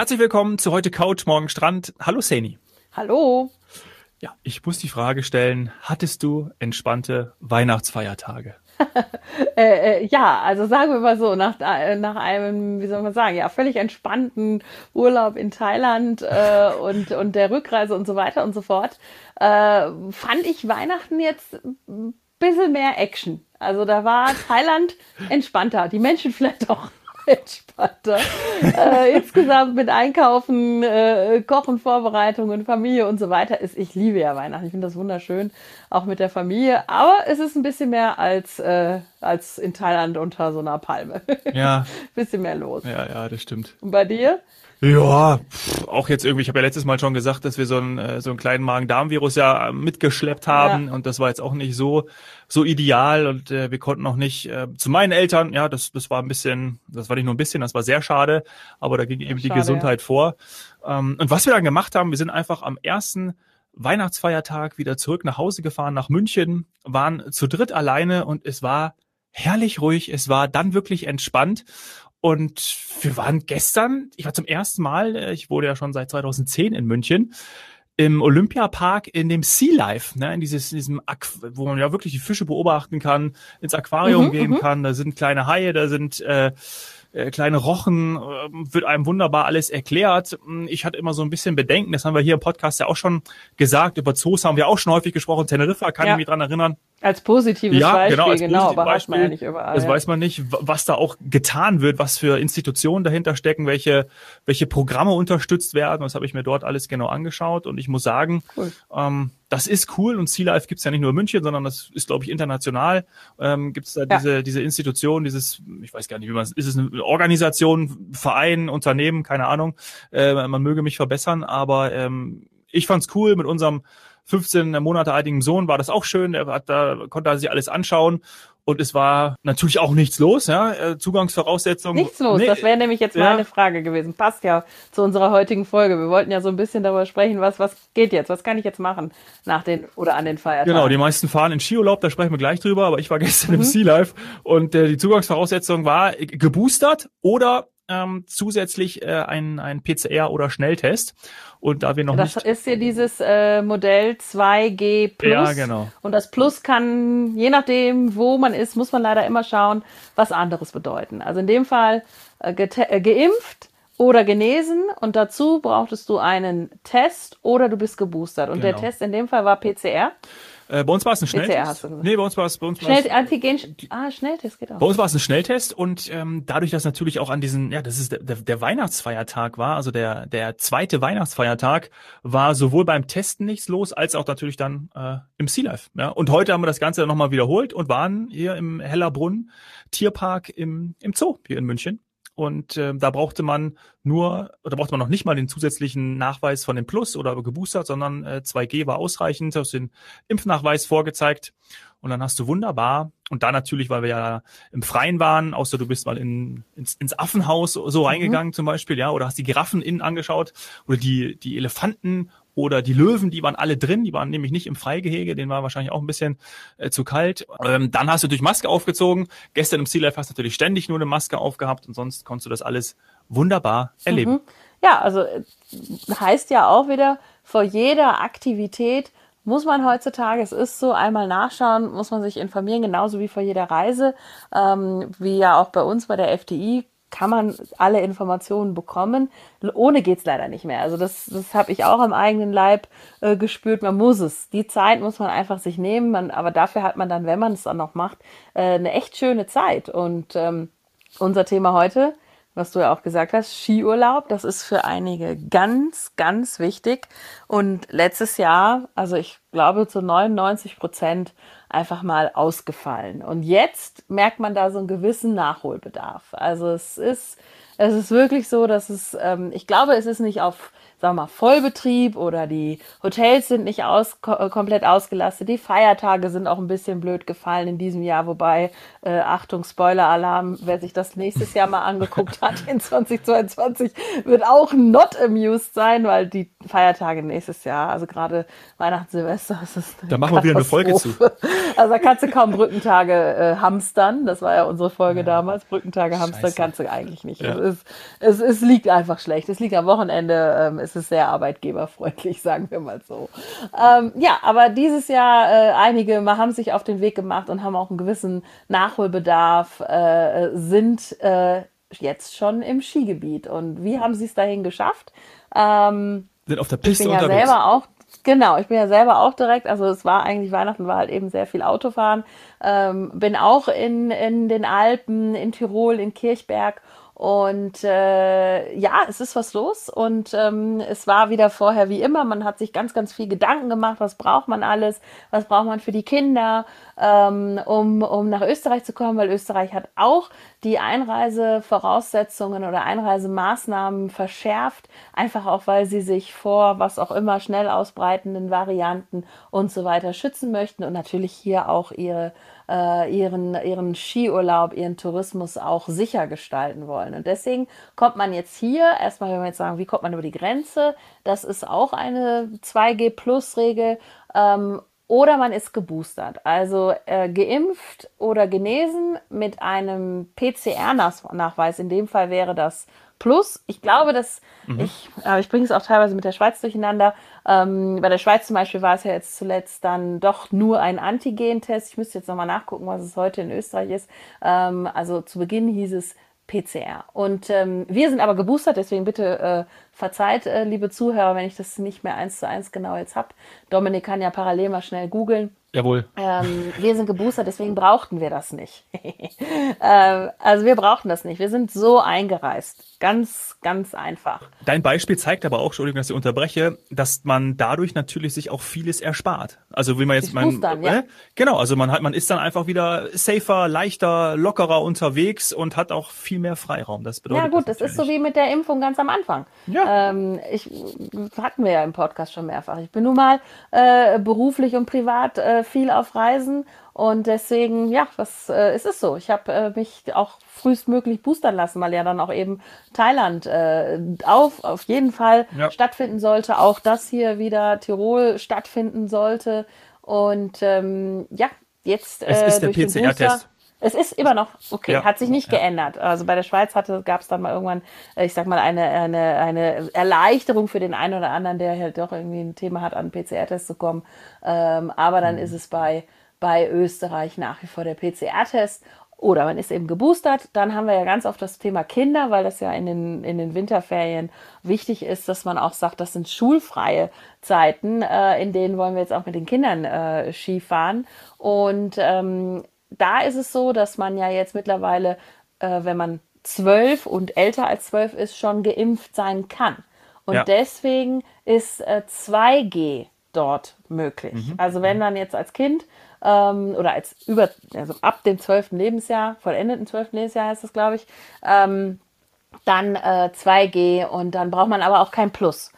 Herzlich willkommen zu heute Couch, morgen Strand. Hallo Sani. Hallo. Ja, ich muss die Frage stellen, hattest du entspannte Weihnachtsfeiertage? äh, äh, ja, also sagen wir mal so, nach, äh, nach einem, wie soll man sagen, ja, völlig entspannten Urlaub in Thailand äh, und, und der Rückreise und so weiter und so fort, äh, fand ich Weihnachten jetzt ein bisschen mehr Action. Also da war Thailand entspannter, die Menschen vielleicht auch entspannter. äh, insgesamt mit Einkaufen, äh, Kochen, Vorbereitungen, Familie und so weiter ist. Ich liebe ja Weihnachten. Ich finde das wunderschön, auch mit der Familie. Aber es ist ein bisschen mehr als, äh, als in Thailand unter so einer Palme. Ja. bisschen mehr los. Ja, ja, das stimmt. Und bei dir? Ja, pff, auch jetzt irgendwie, ich habe ja letztes Mal schon gesagt, dass wir so einen, äh, so einen kleinen Magen-Darm-Virus ja mitgeschleppt haben ja. und das war jetzt auch nicht so so ideal und äh, wir konnten auch nicht äh, zu meinen Eltern, ja, das das war ein bisschen, das war nicht nur ein bisschen, das war sehr schade, aber da ging eben schade, die Gesundheit ja. vor. Ähm, und was wir dann gemacht haben, wir sind einfach am ersten Weihnachtsfeiertag wieder zurück nach Hause gefahren nach München, waren zu dritt alleine und es war herrlich ruhig, es war dann wirklich entspannt und wir waren gestern, ich war zum ersten Mal, äh, ich wurde ja schon seit 2010 in München, im Olympiapark in dem Sea Life, ne, in dieses, in diesem, Aqu wo man ja wirklich die Fische beobachten kann, ins Aquarium mhm, gehen mhm. kann, da sind kleine Haie, da sind äh, äh, kleine Rochen, äh, wird einem wunderbar alles erklärt. Hm, ich hatte immer so ein bisschen Bedenken, das haben wir hier im Podcast ja auch schon gesagt, über Zoos haben wir auch schon häufig gesprochen, Teneriffa kann ja. ich mich dran erinnern. Als positives ja, Beispiel, genau, als genau, aber Beispiel. man ja nicht überall. Das ja. weiß man nicht, was da auch getan wird, was für Institutionen dahinter stecken, welche, welche Programme unterstützt werden. Das habe ich mir dort alles genau angeschaut und ich muss sagen, cool. ähm, das ist cool und Sea Life gibt's ja nicht nur in München, sondern das ist, glaube ich, international. Ähm, gibt es da ja. diese, diese Institution, dieses, ich weiß gar nicht, wie man es, ist es eine Organisation, Verein, Unternehmen, keine Ahnung. Äh, man möge mich verbessern, aber ähm, ich fand's cool mit unserem 15 Monate altigen Sohn war das auch schön. Er hat da, konnte er sich alles anschauen. Und es war natürlich auch nichts los, ja. Äh, Zugangsvoraussetzungen. Nichts los, nee, das wäre nämlich jetzt ja. meine Frage gewesen. Passt ja zu unserer heutigen Folge. Wir wollten ja so ein bisschen darüber sprechen, was, was geht jetzt, was kann ich jetzt machen nach den oder an den Feiertagen. Genau, die meisten fahren in Skiurlaub, da sprechen wir gleich drüber, aber ich war gestern mhm. im Sea Life und äh, die Zugangsvoraussetzung war geboostert oder ähm, zusätzlich äh, ein, ein PCR oder Schnelltest. Und da wir noch das nicht. Das ist ja dieses äh, Modell 2G Plus. Ja, genau. Und das Plus kann, je nachdem, wo man ist, muss man leider immer schauen, was anderes bedeuten. Also in dem Fall äh, äh, geimpft oder genesen und dazu brauchtest du einen Test oder du bist geboostert. Und genau. der Test in dem Fall war PCR. Äh, bei uns war es ein Schnelltest. Nee, bei uns war es bei uns Schnell, Antigen, ah, Schnelltest geht auch. Bei uns war es ein Schnelltest und ähm, dadurch, dass natürlich auch an diesen, ja, das ist der, der Weihnachtsfeiertag war, also der der zweite Weihnachtsfeiertag, war sowohl beim Testen nichts los als auch natürlich dann äh, im Sea Life. Ja, und heute haben wir das Ganze nochmal wiederholt und waren hier im Hellerbrunn Tierpark im im Zoo hier in München und äh, da brauchte man nur, oder brauchte man noch nicht mal den zusätzlichen Nachweis von dem Plus oder geboostert, sondern äh, 2G war ausreichend, hast den Impfnachweis vorgezeigt und dann hast du wunderbar, und da natürlich, weil wir ja im Freien waren, außer du bist mal in, ins, ins Affenhaus so mhm. reingegangen mhm. zum Beispiel, ja, oder hast die Giraffen innen angeschaut oder die, die Elefanten oder die Löwen, die waren alle drin, die waren nämlich nicht im Freigehege, denen war wahrscheinlich auch ein bisschen äh, zu kalt. Ähm, dann hast du durch Maske aufgezogen. Gestern im Sea Life hast du natürlich ständig nur eine Maske aufgehabt und sonst konntest du das alles wunderbar erleben. Mhm. Ja, also äh, heißt ja auch wieder, vor jeder Aktivität muss man heutzutage, es ist so, einmal nachschauen, muss man sich informieren, genauso wie vor jeder Reise, ähm, wie ja auch bei uns bei der FDI kann man alle Informationen bekommen. Ohne geht's leider nicht mehr. Also das, das habe ich auch am eigenen Leib äh, gespürt. Man muss es. Die Zeit muss man einfach sich nehmen. Man, aber dafür hat man dann, wenn man es dann noch macht, äh, eine echt schöne Zeit. Und ähm, unser Thema heute, was du ja auch gesagt hast, Skiurlaub, das ist für einige ganz, ganz wichtig. Und letztes Jahr, also ich glaube zu 99 Prozent einfach mal ausgefallen. Und jetzt merkt man da so einen gewissen Nachholbedarf. Also es ist, es ist wirklich so, dass es, ähm, ich glaube, es ist nicht auf sagen wir mal, Vollbetrieb oder die Hotels sind nicht aus, äh, komplett ausgelastet. Die Feiertage sind auch ein bisschen blöd gefallen in diesem Jahr, wobei, äh, Achtung, Spoiler-Alarm, wer sich das nächstes Jahr mal angeguckt hat in 2022, wird auch not amused sein, weil die Feiertage nächstes Jahr, also gerade Weihnachten, Silvester, das ist Da machen wir wieder eine Folge zu. Also da kannst du kaum Brückentage äh, hamstern. Das war ja unsere Folge ja. damals. Brückentage hamstern kannst du eigentlich nicht. Ja. Das ist, es, es liegt einfach schlecht. Es liegt am Wochenende, ähm, es ist sehr arbeitgeberfreundlich, sagen wir mal so. Ähm, ja, aber dieses Jahr, äh, einige haben sich auf den Weg gemacht und haben auch einen gewissen Nachholbedarf, äh, sind äh, jetzt schon im Skigebiet. Und wie haben sie es dahin geschafft? Ähm, sind auf der Piste ich bin ja unterwegs. selber auch Genau, ich bin ja selber auch direkt, also es war eigentlich Weihnachten war halt eben sehr viel Autofahren. Ähm, bin auch in, in den Alpen, in Tirol, in Kirchberg und äh, ja, es ist was los und ähm, es war wieder vorher wie immer. Man hat sich ganz, ganz viel Gedanken gemacht, was braucht man alles, was braucht man für die Kinder, ähm, um, um nach Österreich zu kommen, weil Österreich hat auch die Einreisevoraussetzungen oder Einreisemaßnahmen verschärft, einfach auch, weil sie sich vor was auch immer schnell ausbreitenden Varianten und so weiter schützen möchten und natürlich hier auch ihre äh, ihren, ihren Skiurlaub, ihren Tourismus auch sicher gestalten wollen. Und deswegen kommt man jetzt hier, erstmal, wenn wir jetzt sagen, wie kommt man über die Grenze, das ist auch eine 2G-Plus-Regel. Ähm, oder man ist geboostert, also äh, geimpft oder genesen mit einem PCR-Nachweis. In dem Fall wäre das Plus. Ich glaube, dass mhm. ich, äh, ich bringe es auch teilweise mit der Schweiz durcheinander. Ähm, bei der Schweiz zum Beispiel war es ja jetzt zuletzt dann doch nur ein Antigen-Test. Ich müsste jetzt nochmal nachgucken, was es heute in Österreich ist. Ähm, also zu Beginn hieß es PCR. Und ähm, wir sind aber geboostert, deswegen bitte äh, verzeiht, äh, liebe Zuhörer, wenn ich das nicht mehr eins zu eins genau jetzt habe. Dominik kann ja parallel mal schnell googeln. Jawohl. Ähm, wir sind geboostert, deswegen brauchten wir das nicht. ähm, also wir brauchten das nicht. Wir sind so eingereist. Ganz, ganz einfach. Dein Beispiel zeigt aber auch, Entschuldigung, dass ich unterbreche, dass man dadurch natürlich sich auch vieles erspart. Also wie man jetzt man, ja. äh, genau, also man hat, man ist dann einfach wieder safer, leichter, lockerer unterwegs und hat auch viel mehr Freiraum. Das bedeutet. Ja gut, das, das ist so wie mit der Impfung ganz am Anfang. Ja. Ähm, ich hatten wir ja im Podcast schon mehrfach. Ich bin nun mal äh, beruflich und privat äh, viel auf Reisen und deswegen, ja, was äh, es ist so. Ich habe äh, mich auch frühestmöglich boostern lassen, weil ja dann auch eben Thailand äh, auf, auf jeden Fall ja. stattfinden sollte. Auch das hier wieder Tirol stattfinden sollte. Und ähm, ja, jetzt. Äh, es ist der PCR-Test. Es ist immer noch okay, ja. hat sich nicht ja. geändert. Also bei der Schweiz hatte, gab es dann mal irgendwann, äh, ich sag mal, eine, eine, eine Erleichterung für den einen oder anderen, der halt doch irgendwie ein Thema hat, an PCR-Test zu kommen. Ähm, aber dann mhm. ist es bei, bei Österreich nach wie vor der PCR-Test. Oder man ist eben geboostert. Dann haben wir ja ganz oft das Thema Kinder, weil das ja in den, in den Winterferien wichtig ist, dass man auch sagt, das sind schulfreie Zeiten, äh, in denen wollen wir jetzt auch mit den Kindern äh, Skifahren. Und ähm, da ist es so, dass man ja jetzt mittlerweile, äh, wenn man zwölf und älter als zwölf ist, schon geimpft sein kann. Und ja. deswegen ist äh, 2G dort möglich. Mhm. Also wenn dann jetzt als Kind ähm, oder als über, also ab dem zwölften Lebensjahr, vollendeten zwölften Lebensjahr heißt das, glaube ich, ähm, dann äh, 2G und dann braucht man aber auch kein Plus.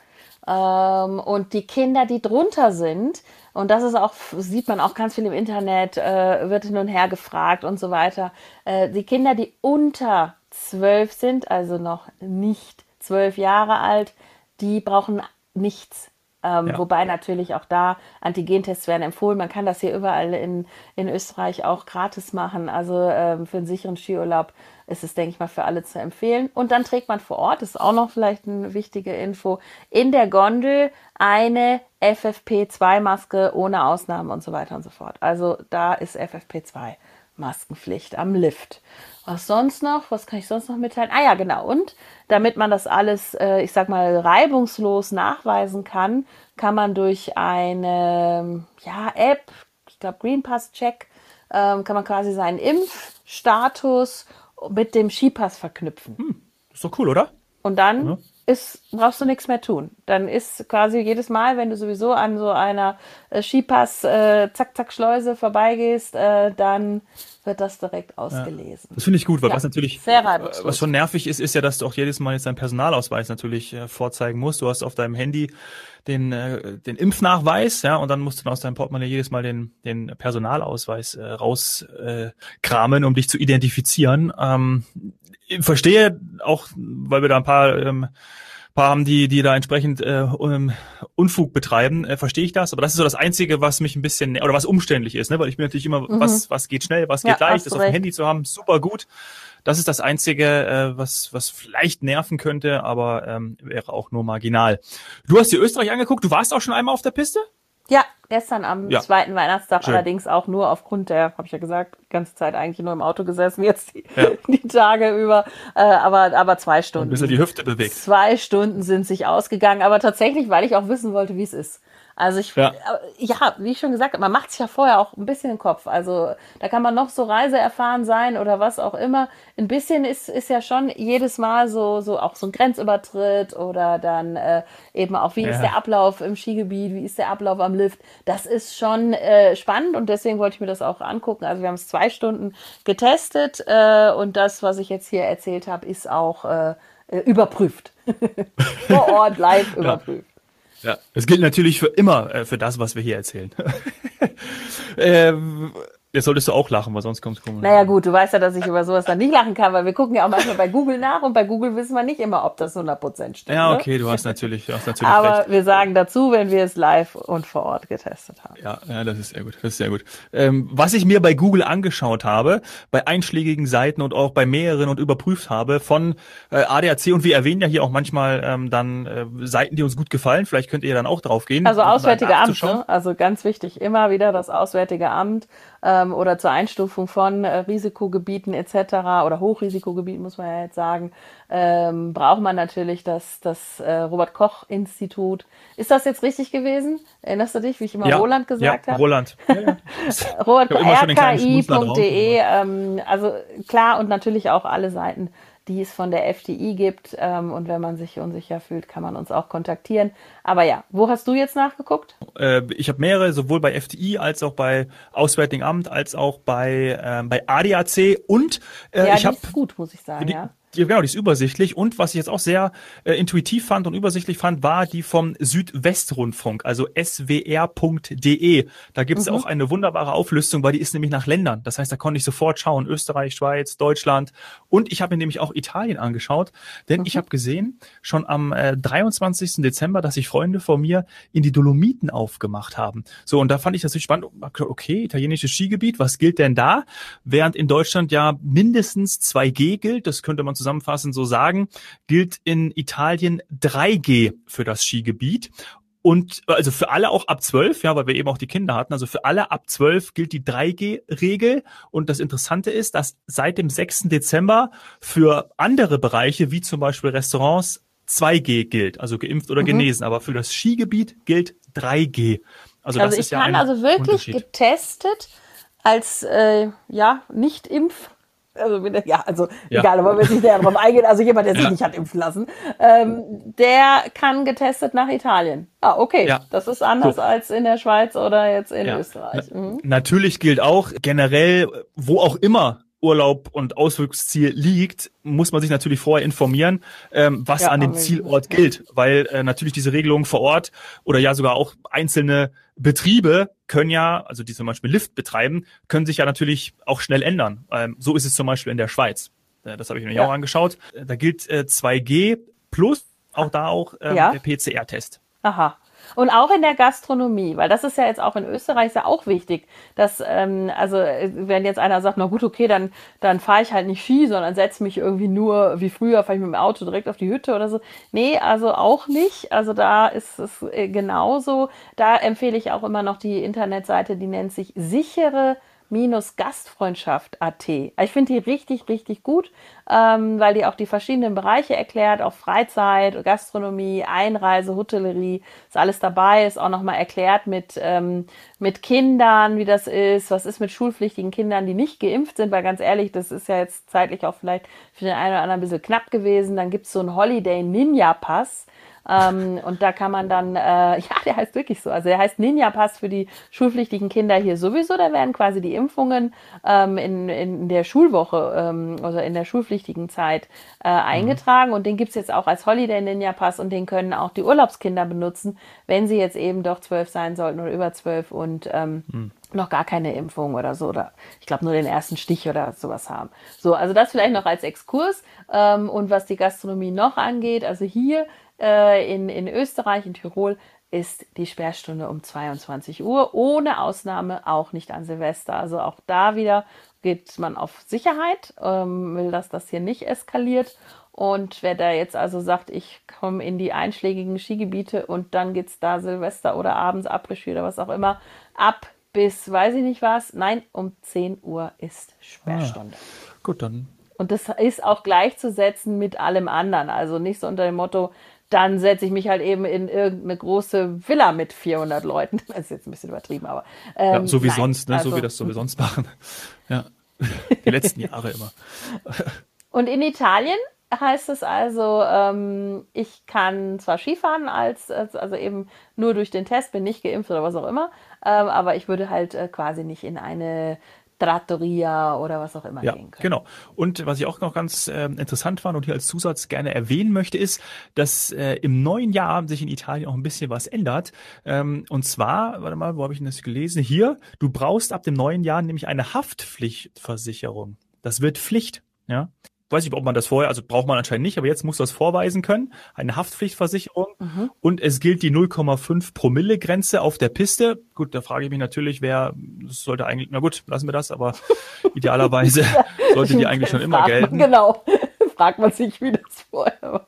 Ähm, und die Kinder, die drunter sind, und das ist auch, sieht man auch ganz viel im Internet, äh, wird hin und her gefragt und so weiter. Äh, die Kinder, die unter zwölf sind, also noch nicht zwölf Jahre alt, die brauchen nichts. Ähm, ja. Wobei natürlich auch da Antigentests werden empfohlen. Man kann das hier überall in, in Österreich auch gratis machen. Also ähm, für einen sicheren Skiurlaub ist es, denke ich mal, für alle zu empfehlen. Und dann trägt man vor Ort, das ist auch noch vielleicht eine wichtige Info, in der Gondel eine FFP2-Maske ohne Ausnahmen und so weiter und so fort. Also da ist FFP2 Maskenpflicht am Lift. Was sonst noch? Was kann ich sonst noch mitteilen? Ah ja, genau. Und damit man das alles, äh, ich sag mal, reibungslos nachweisen kann, kann man durch eine ja, App, ich glaube Green Pass Check, ähm, kann man quasi seinen Impfstatus mit dem Skipass verknüpfen. Hm, ist doch cool, oder? Und dann ja ist, brauchst du nichts mehr tun. Dann ist quasi jedes Mal, wenn du sowieso an so einer äh, Skipass äh, vorbeigehst, äh, dann wird das direkt ausgelesen. Ja, das finde ich gut, weil ja, was natürlich was schon nervig ist, ist ja, dass du auch jedes Mal jetzt deinen Personalausweis natürlich äh, vorzeigen musst. Du hast auf deinem Handy den äh, den Impfnachweis, ja, und dann musst du aus deinem Portemonnaie jedes Mal den den Personalausweis äh, rauskramen, äh, um dich zu identifizieren. Ähm, verstehe auch, weil wir da ein paar, ähm, paar haben, die, die da entsprechend äh, um, Unfug betreiben, äh, verstehe ich das. Aber das ist so das Einzige, was mich ein bisschen, oder was umständlich ist, ne? Weil ich bin natürlich immer, mhm. was, was geht schnell, was geht ja, leicht, das auf dem Handy zu haben, super gut. Das ist das Einzige, äh, was, was vielleicht nerven könnte, aber ähm, wäre auch nur marginal. Du hast dir Österreich angeguckt, du warst auch schon einmal auf der Piste? Ja, gestern am Ja. zweiten Weihnachtstag Schön. allerdings auch nur aufgrund der, habe ich ja gesagt, die ganze Zeit eigentlich nur im Auto gesessen, jetzt die, Ja. die Tage über, äh, aber, aber zwei Ein Stunden. bisschen die Hüfte bewegt. Zwei Stunden sind sich ausgegangen, aber tatsächlich, weil ich auch wissen wollte, wie es ist. Also ich, Ja. ja. ja, wie ich schon gesagt habe, man macht sich ja vorher auch ein bisschen den Kopf. Also da kann man noch so reiseerfahren sein oder was auch immer. Ein bisschen ist, ist ja schon jedes Mal so, so auch so ein Grenzübertritt oder dann äh, eben auch, wie Ja. ist der Ablauf im Skigebiet, wie ist der Ablauf am Lift. Das ist schon äh, spannend und deswegen wollte ich mir das auch angucken. Also wir haben es zwei Stunden getestet äh, und das, was ich jetzt hier erzählt habe, ist auch äh, äh, überprüft. Vor Ort live überprüft. Ja, es gilt natürlich für immer äh, für das, was wir hier erzählen. ähm, jetzt solltest du auch lachen, weil sonst kommt's komisch. Naja gut, du weißt ja, dass ich über sowas dann nicht lachen kann, weil wir gucken ja auch manchmal bei Google nach und bei Google wissen wir nicht immer, ob das 100% stimmt. Ja, ne? okay, du hast natürlich, du hast natürlich Aber recht. wir sagen dazu, wenn wir es live und vor Ort getestet haben. Ja, ja, das ist sehr gut. Das ist sehr gut. Ähm, was ich mir bei Google angeschaut habe, bei einschlägigen Seiten und auch bei mehreren und überprüft habe von äh, ADAC und wir erwähnen ja hier auch manchmal ähm, dann äh, Seiten, die uns gut gefallen. Vielleicht könnt ihr dann auch drauf gehen. Also Auswärtige Amt, ne? also ganz wichtig, immer wieder das Auswärtige Amt ähm, oder zur Einstufung von äh, Risikogebieten etc. oder Hochrisikogebieten muss man ja jetzt sagen, ähm, braucht man natürlich das, das äh, Robert-Koch-Institut. Ist das jetzt richtig gewesen? Erinnerst du dich, wie ich immer Ja, Roland gesagt ja, habe? Roland. Ja, ja. Robert Ich hab immer schon den kleinen Schmunzler drauf. rki.de, ähm, also klar und natürlich auch alle Seiten, die es von der FDI gibt. Ähm, und wenn man sich unsicher fühlt, kann man uns auch kontaktieren. Aber ja, wo hast du jetzt nachgeguckt? Äh, ich habe mehrere, sowohl bei FDI als auch bei Auswärtigen Amt, als auch bei, ähm, bei ADAC und äh, ja, ich habe gut, muss ich sagen, Die, ja. Die, genau, die ist übersichtlich. Und was ich jetzt auch sehr äh, intuitiv fand und übersichtlich fand, war die vom Südwestrundfunk, also swr.de. Da gibt es Mhm. auch eine wunderbare Auflistung, weil die ist nämlich nach Ländern. Das heißt, da konnte ich sofort schauen, Österreich, Schweiz, Deutschland. Und ich habe mir nämlich auch Italien angeschaut, denn Mhm. ich habe gesehen, schon am äh, 23. Dezember, dass sich Freunde von mir in die Dolomiten aufgemacht haben. So, und da fand ich das natürlich spannend. Okay, italienisches Skigebiet, was gilt denn da? Während in Deutschland ja mindestens 2G gilt, das könnte man zusammenfassend so sagen, gilt in Italien 3G für das Skigebiet. Und also für alle auch ab 12, ja, weil wir eben auch die Kinder hatten, also für alle ab 12 gilt die 3G-Regel. Und das Interessante ist, dass seit dem 6. Dezember für andere Bereiche, wie zum Beispiel Restaurants, 2G gilt, also geimpft oder genesen. Aber für das Skigebiet gilt 3G. Also, Also das ich ist ja kann ein also wirklich getestet als äh, ja nicht impf also wenn ja also Ja. egal aber wir nicht näher drauf eingehen also jemand der sich Ja. nicht hat impfen lassen ähm, der kann getestet nach Italien ah okay Ja. das ist anders So. als in der Schweiz oder jetzt in. Österreich mhm. Natürlich gilt auch generell, wo auch immer Urlaub und Ausflugsziel liegt, muss man sich natürlich vorher informieren, ähm, was Ja, an dem Zielort gilt, weil äh, natürlich diese Regelungen vor Ort oder ja sogar auch einzelne Betriebe können ja, also die zum Beispiel Lift betreiben, können sich ja natürlich auch schnell ändern. Ähm, so ist es zum Beispiel in der Schweiz. Äh, das habe ich mir Ja. auch angeschaut. Äh, Da gilt äh, 2G plus auch da auch ähm, Ja. der PCR-Test. Aha. Und auch in der Gastronomie, weil das ist ja jetzt auch in Österreich ja auch wichtig, dass, ähm, also äh, wenn jetzt einer sagt, na gut, okay, dann, dann fahre ich halt nicht Ski, sondern setze mich irgendwie nur, wie früher, fahre ich mit dem Auto direkt auf die Hütte oder so. Nee, also auch nicht. Also da ist es äh, genauso. Da empfehle ich auch immer noch die Internetseite, die nennt sich sichere Gastfreundschaft.at. Ich finde die richtig, richtig gut, ähm, weil die auch die verschiedenen Bereiche erklärt, auch Freizeit, Gastronomie, Einreise, Hotellerie, ist alles dabei, ist auch nochmal erklärt mit, ähm, mit Kindern, wie das ist, was ist mit schulpflichtigen Kindern, die nicht geimpft sind, weil ganz ehrlich, das ist ja jetzt zeitlich auch vielleicht für den einen oder anderen ein bisschen knapp gewesen. Dann gibt es so einen Holiday Ninja Pass. Ähm, und da kann man dann, äh, ja, der heißt wirklich so. Also der heißt Ninja Pass für die schulpflichtigen Kinder hier sowieso. Da werden quasi die Impfungen ähm, in, in der Schulwoche ähm, oder in der schulpflichtigen Zeit äh, eingetragen. Und den gibt's jetzt auch als Holiday Ninja Pass und den können auch die Urlaubskinder benutzen, wenn sie jetzt eben doch zwölf sein sollten oder über zwölf und ähm, noch gar keine Impfung oder so oder ich glaube nur den ersten Stich oder sowas haben. So, also das vielleicht noch als Exkurs ähm, und was die Gastronomie noch angeht, also hier äh, in, in Österreich, in Tirol ist die Sperrstunde um 22 Uhr, ohne Ausnahme auch nicht an Silvester. Also auch da wieder geht man auf Sicherheit, ähm, will, dass das hier nicht eskaliert. Und wer da jetzt also sagt, ich komme in die einschlägigen Skigebiete und dann geht's da Silvester oder abends Après-Ski oder was auch immer, ab bis weiß ich nicht was. Nein, um 10 Uhr ist Sperrstunde. Ah, gut, dann. Und das ist auch gleichzusetzen mit allem anderen. Also nicht so unter dem Motto, dann setze ich mich halt eben in irgendeine große Villa mit 400 Leuten. Das ist jetzt ein bisschen übertrieben, aber. Ähm, ja, so wie nein, sonst, ne? Also, so wie das so wie sonst machen. Ja. Die letzten Jahre immer. Und in Italien heißt es also, ähm, ich kann zwar Skifahren als, also eben nur durch den Test, bin nicht geimpft oder was auch immer, ähm, aber ich würde halt äh, quasi nicht in eine Trattoria oder was auch immer ja, gehen können. Genau. Und was ich auch noch ganz äh, interessant fand und hier als Zusatz gerne erwähnen möchte, ist, dass äh, im neuen Jahr sich in Italien auch ein bisschen was ändert. Ähm, und zwar, warte mal, wo habe ich denn das gelesen? Hier, du brauchst ab dem neuen Jahr nämlich eine Haftpflichtversicherung. Das wird Pflicht. Ja, weiß nicht, ob man das vorher, also braucht man anscheinend nicht, aber jetzt muss das vorweisen können, eine Haftpflichtversicherung mhm. und es gilt die 0,5 Promille Grenze auf der Piste. Gut, da frage ich mich natürlich, wer das sollte eigentlich, na gut, lassen wir das, aber idealerweise sollte die eigentlich schon immer gelten. Genau. Fragt man sich, wie das vorher war.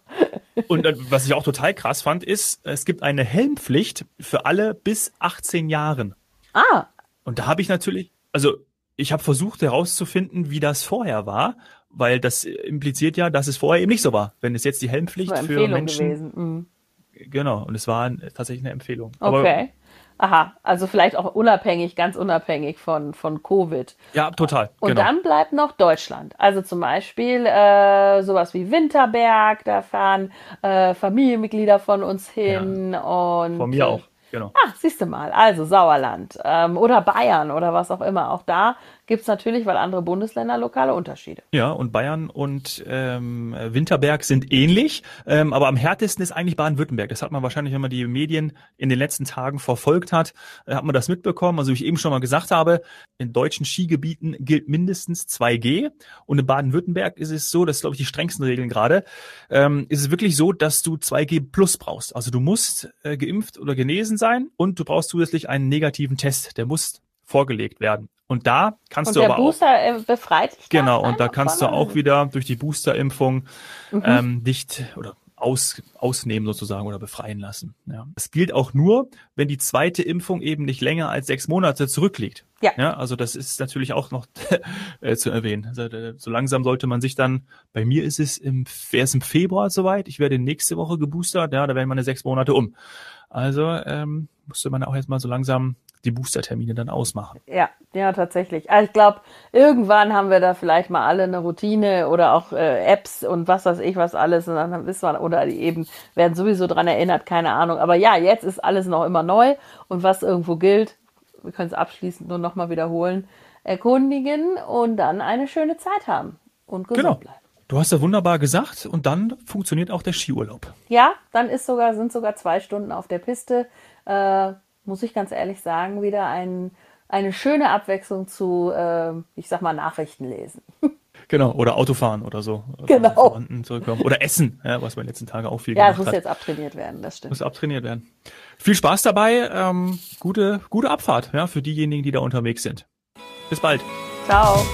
Und was ich auch total krass fand, ist, es gibt eine Helmpflicht für alle bis 18 Jahren. Ah. Und da habe ich natürlich, also ich habe versucht herauszufinden, wie das vorher war weil das impliziert ja, dass es vorher eben nicht so war. Wenn es jetzt die Helmpflicht für Menschen. Mhm. Genau, und es war tatsächlich eine Empfehlung. Okay. Aha, also vielleicht auch unabhängig, ganz unabhängig von, von Covid. Ja, total. Und genau. dann bleibt noch Deutschland. Also zum Beispiel äh, sowas wie Winterberg, da fahren äh, Familienmitglieder von uns hin ja, und. Von mir auch. Genau. Ah, siehst du mal. Also Sauerland ähm, oder Bayern oder was auch immer. Auch da gibt es natürlich, weil andere Bundesländer lokale Unterschiede. Ja, und Bayern und ähm, Winterberg sind ähnlich, ähm, aber am härtesten ist eigentlich Baden-Württemberg. Das hat man wahrscheinlich, wenn man die Medien in den letzten Tagen verfolgt hat, äh, hat man das mitbekommen. Also wie ich eben schon mal gesagt habe, in deutschen Skigebieten gilt mindestens 2G und in Baden-Württemberg ist es so, das ist glaube ich die strengsten Regeln gerade, ähm, ist es wirklich so, dass du 2G plus brauchst. Also du musst äh, geimpft oder genesen sein und du brauchst zusätzlich einen negativen Test. Der muss vorgelegt werden. Und da kannst und du aber Booster auch. Äh, befreit Genau, und da kannst du auch wieder durch die Boosterimpfung mhm. ähm, nicht oder aus, ausnehmen sozusagen oder befreien lassen. Ja. Es gilt auch nur, wenn die zweite Impfung eben nicht länger als sechs Monate zurückliegt. Ja. ja also das ist natürlich auch noch äh, zu erwähnen. Also, äh, so langsam sollte man sich dann, bei mir ist es im, wäre es im Februar soweit, ich werde nächste Woche geboostert, ja, da werden meine sechs Monate um. Also ähm, musste man auch jetzt mal so langsam die Boostertermine dann ausmachen. Ja, ja, tatsächlich. Also ich glaube, irgendwann haben wir da vielleicht mal alle eine Routine oder auch äh, Apps und was weiß ich was alles und dann wissen wir, oder eben werden sowieso dran erinnert, keine Ahnung. Aber ja, jetzt ist alles noch immer neu und was irgendwo gilt, wir können es abschließend nur nochmal wiederholen, erkundigen und dann eine schöne Zeit haben und gesund genau. bleiben. Du hast ja wunderbar gesagt und dann funktioniert auch der Skiurlaub. Ja, dann ist sogar, sind sogar zwei Stunden auf der Piste. Äh, muss ich ganz ehrlich sagen, wieder ein, eine schöne Abwechslung zu, äh, ich sag mal, Nachrichten lesen. Genau, oder Autofahren oder so. Genau. Oder Essen, ja, was wir in den letzten Tagen auch viel ja, gemacht hat. Ja, es muss jetzt abtrainiert werden, das stimmt. Muss abtrainiert werden. Viel Spaß dabei, ähm, gute, gute Abfahrt ja, für diejenigen, die da unterwegs sind. Bis bald. Ciao.